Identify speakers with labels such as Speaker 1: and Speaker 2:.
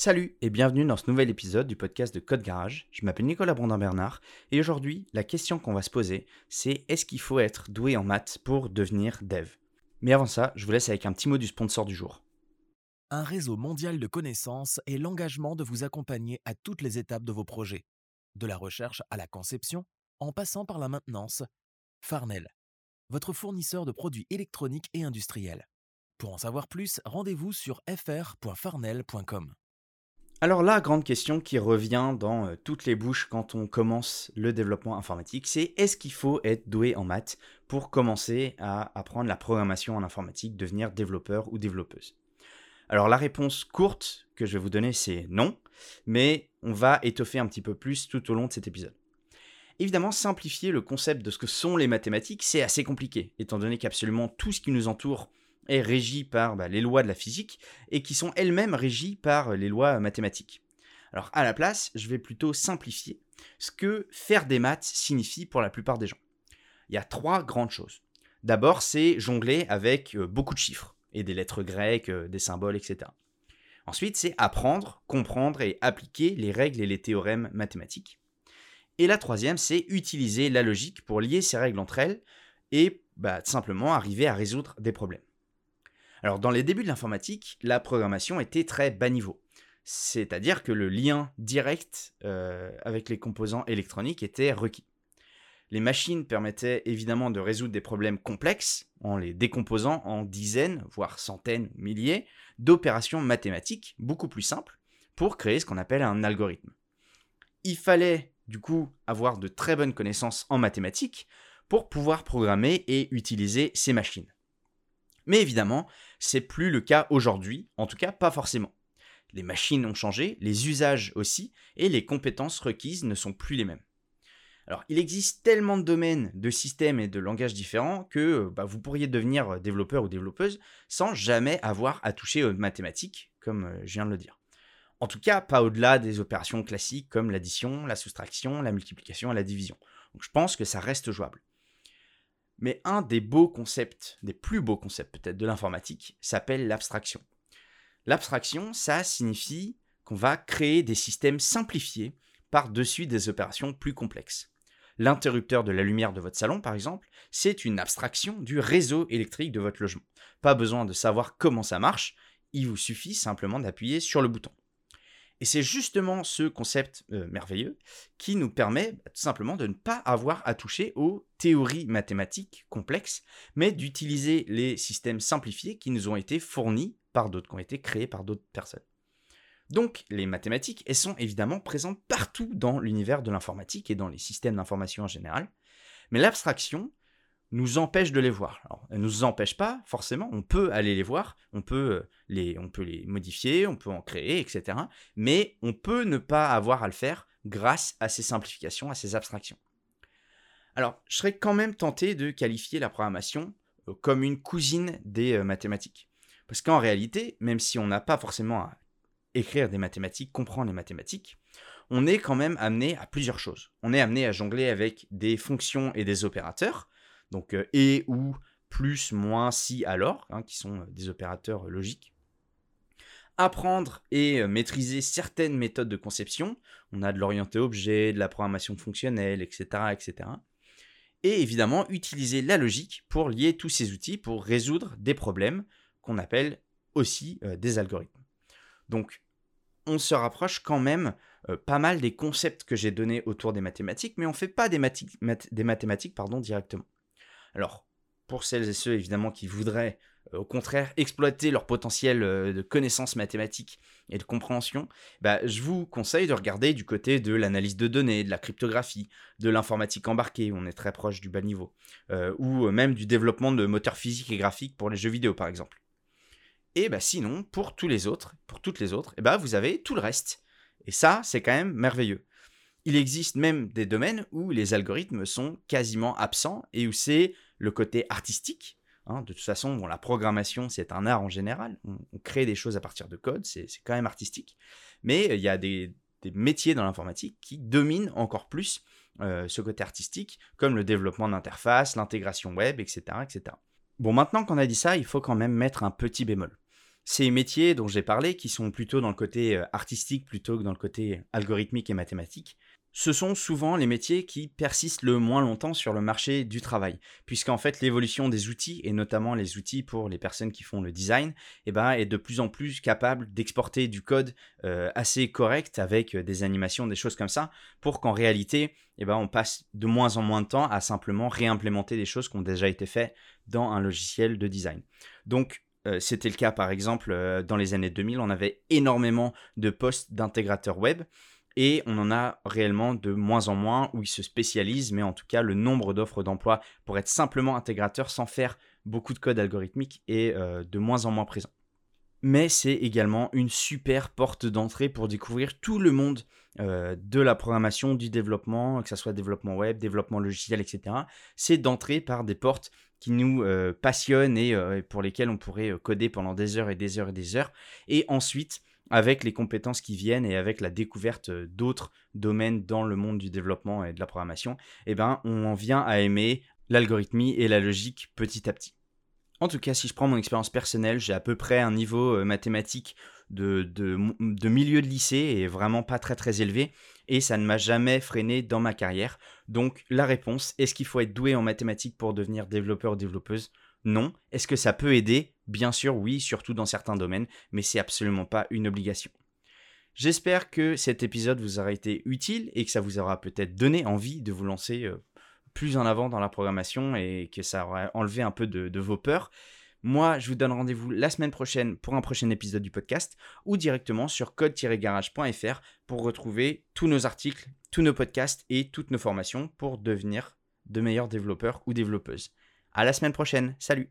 Speaker 1: Salut et bienvenue dans ce nouvel épisode du podcast de Code Garage. Je m'appelle Nicolas Brandin-Bernard et aujourd'hui, la question qu'on va se poser, c'est est-ce qu'il faut être doué en maths pour devenir dev? Mais avant ça, je vous laisse avec un petit mot du sponsor du jour.
Speaker 2: Un réseau mondial de connaissances et l'engagement de vous accompagner à toutes les étapes de vos projets, de la recherche à la conception, en passant par la maintenance. Farnell, votre fournisseur de produits électroniques et industriels. Pour en savoir plus, rendez-vous sur fr.farnell.com.
Speaker 1: Alors la grande question qui revient dans euh, toutes les bouches quand on commence le développement informatique, c'est est-ce qu'il faut être doué en maths pour commencer à apprendre la programmation en informatique, devenir développeur ou développeuse? Alors la réponse courte que je vais vous donner, c'est non, mais on va étoffer un petit peu plus tout au long de cet épisode. Évidemment, simplifier le concept de ce que sont les mathématiques, c'est assez compliqué, étant donné qu'absolument tout ce qui nous entoure est régie par bah, les lois de la physique et qui sont elles-mêmes régies par les lois mathématiques. Alors à la place, je vais plutôt simplifier ce que faire des maths signifie pour la plupart des gens. Il y a trois grandes choses. D'abord, c'est jongler avec euh, beaucoup de chiffres et des lettres grecques, euh, des symboles, etc. Ensuite, c'est apprendre, comprendre et appliquer les règles et les théorèmes mathématiques. Et la troisième, c'est utiliser la logique pour lier ces règles entre elles et bah, simplement arriver à résoudre des problèmes. Alors dans les débuts de l'informatique, la programmation était très bas niveau. C'est-à-dire que le lien direct euh, avec les composants électroniques était requis. Les machines permettaient évidemment de résoudre des problèmes complexes en les décomposant en dizaines, voire centaines, milliers d'opérations mathématiques beaucoup plus simples pour créer ce qu'on appelle un algorithme. Il fallait du coup avoir de très bonnes connaissances en mathématiques pour pouvoir programmer et utiliser ces machines. Mais évidemment, c'est plus le cas aujourd'hui, en tout cas pas forcément. Les machines ont changé, les usages aussi, et les compétences requises ne sont plus les mêmes. Alors, il existe tellement de domaines, de systèmes et de langages différents que bah, vous pourriez devenir développeur ou développeuse sans jamais avoir à toucher aux mathématiques, comme euh, je viens de le dire. En tout cas, pas au-delà des opérations classiques comme l'addition, la soustraction, la multiplication et la division. Je pense que ça reste jouable. Mais un des beaux concepts, des plus beaux concepts peut-être de l'informatique, s'appelle l'abstraction. L'abstraction, ça signifie qu'on va créer des systèmes simplifiés par-dessus des opérations plus complexes. L'interrupteur de la lumière de votre salon, par exemple, c'est une abstraction du réseau électrique de votre logement. Pas besoin de savoir comment ça marche, il vous suffit simplement d'appuyer sur le bouton. Et c'est justement ce concept euh, merveilleux qui nous permet bah, tout simplement de ne pas avoir à toucher aux théories mathématiques complexes, mais d'utiliser les systèmes simplifiés qui nous ont été fournis par d'autres, qui ont été créés par d'autres personnes. Donc les mathématiques, elles sont évidemment présentes partout dans l'univers de l'informatique et dans les systèmes d'information en général, mais l'abstraction, nous empêche de les voir. Elles ne nous empêche pas, forcément, on peut aller les voir, on peut euh, les, on peut les modifier, on peut en créer, etc. Mais on peut ne pas avoir à le faire grâce à ces simplifications, à ces abstractions. Alors, je serais quand même tenté de qualifier la programmation euh, comme une cousine des euh, mathématiques. Parce qu'en réalité, même si on n'a pas forcément à écrire des mathématiques, comprendre les mathématiques, on est quand même amené à plusieurs choses. On est amené à jongler avec des fonctions et des opérateurs, donc euh, et ou plus, moins, si, alors, hein, qui sont euh, des opérateurs euh, logiques. Apprendre et maîtriser certaines méthodes de conception. On a de l'orienté objet, de la programmation fonctionnelle, etc., etc. Et évidemment, utiliser la logique pour lier tous ces outils pour résoudre des problèmes qu'on appelle aussi des algorithmes. Donc, on se rapproche quand même pas mal des concepts que j'ai donnés autour des mathématiques, mais on ne fait pas des, des mathématiques pardon, directement. Alors, pour celles et ceux évidemment qui voudraient euh, au contraire exploiter leur potentiel euh, de connaissances mathématiques et de compréhension, bah, je vous conseille de regarder du côté de l'analyse de données, de la cryptographie, de l'informatique embarquée, on est très proche du bas niveau, euh, ou même du développement de moteurs physiques et graphiques pour les jeux vidéo par exemple. Et bah, sinon, pour tous les autres, pour toutes les autres, bah, vous avez tout le reste. Et ça, c'est quand même merveilleux il existe même des domaines où les algorithmes sont quasiment absents et où c'est le côté artistique. Hein. de toute façon, la programmation, c'est un art en général. On, crée des choses à partir de code, c'est quand même artistique. Mais il y a des, métiers dans l'informatique qui dominent encore plus euh, ce côté artistique, comme le développement d'interfaces, l'intégration web, etc., etc. Bon, maintenant qu'on a dit ça, il faut quand même mettre un petit bémol. Ces métiers dont j'ai parlé, qui sont plutôt dans le côté euh, artistique plutôt que dans le côté algorithmique et mathématique, ce sont souvent les métiers qui persistent le moins longtemps sur le marché du travail, puisqu'en fait l'évolution des outils, et notamment les outils pour les personnes qui font le design, eh ben, est de plus en plus capable d'exporter du code euh, assez correct avec euh, des animations, des choses comme ça, pour qu'en réalité, eh ben, on passe de moins en moins de temps à simplement réimplémenter des choses qui ont déjà été faites dans un logiciel de design. Donc euh, c'était le cas par exemple dans les années 2000, on avait énormément de postes d'intégrateurs web et on en a réellement de moins en moins où ils se spécialisent, mais en tout cas le nombre d'offres d'emploi pour être simplement intégrateur sans faire beaucoup de code algorithmique est euh, de moins en moins présent. Mais c'est également une super porte d'entrée pour découvrir tout le monde euh, de la programmation, du développement, que ce soit développement web, développement logiciel, etc. C'est d'entrer par des portes qui nous euh, passionnent et pour lesquelles on pourrait coder pendant des heures et des heures et des heures. Et ensuite, avec les compétences qui viennent et avec la découverte d'autres domaines dans le monde du développement et de la programmation, eh ben, on en vient à aimer l'algorithmie et la logique petit à petit. En tout cas, si je prends mon expérience personnelle, j'ai à peu près un niveau euh, mathématique de, de, milieu de lycée et vraiment pas très très élevé, et ça ne m'a jamais freiné dans ma carrière. Donc la réponse, est-ce qu'il faut être doué en mathématiques pour devenir développeur ou développeuse? Non. Est-ce que ça peut aider? Bien sûr, oui, surtout dans certains domaines, mais c'est absolument pas une obligation. J'espère que cet épisode vous aura été utile et que ça vous aura peut-être donné envie de vous lancer euh, plus en avant dans la programmation et que ça aura enlevé un peu de, vos peurs. Moi, je vous donne rendez-vous la semaine prochaine pour un prochain épisode du podcast ou directement sur code-garage.fr pour retrouver tous nos articles, tous nos podcasts et toutes nos formations pour devenir de meilleurs développeurs ou développeuses. À la semaine prochaine. Salut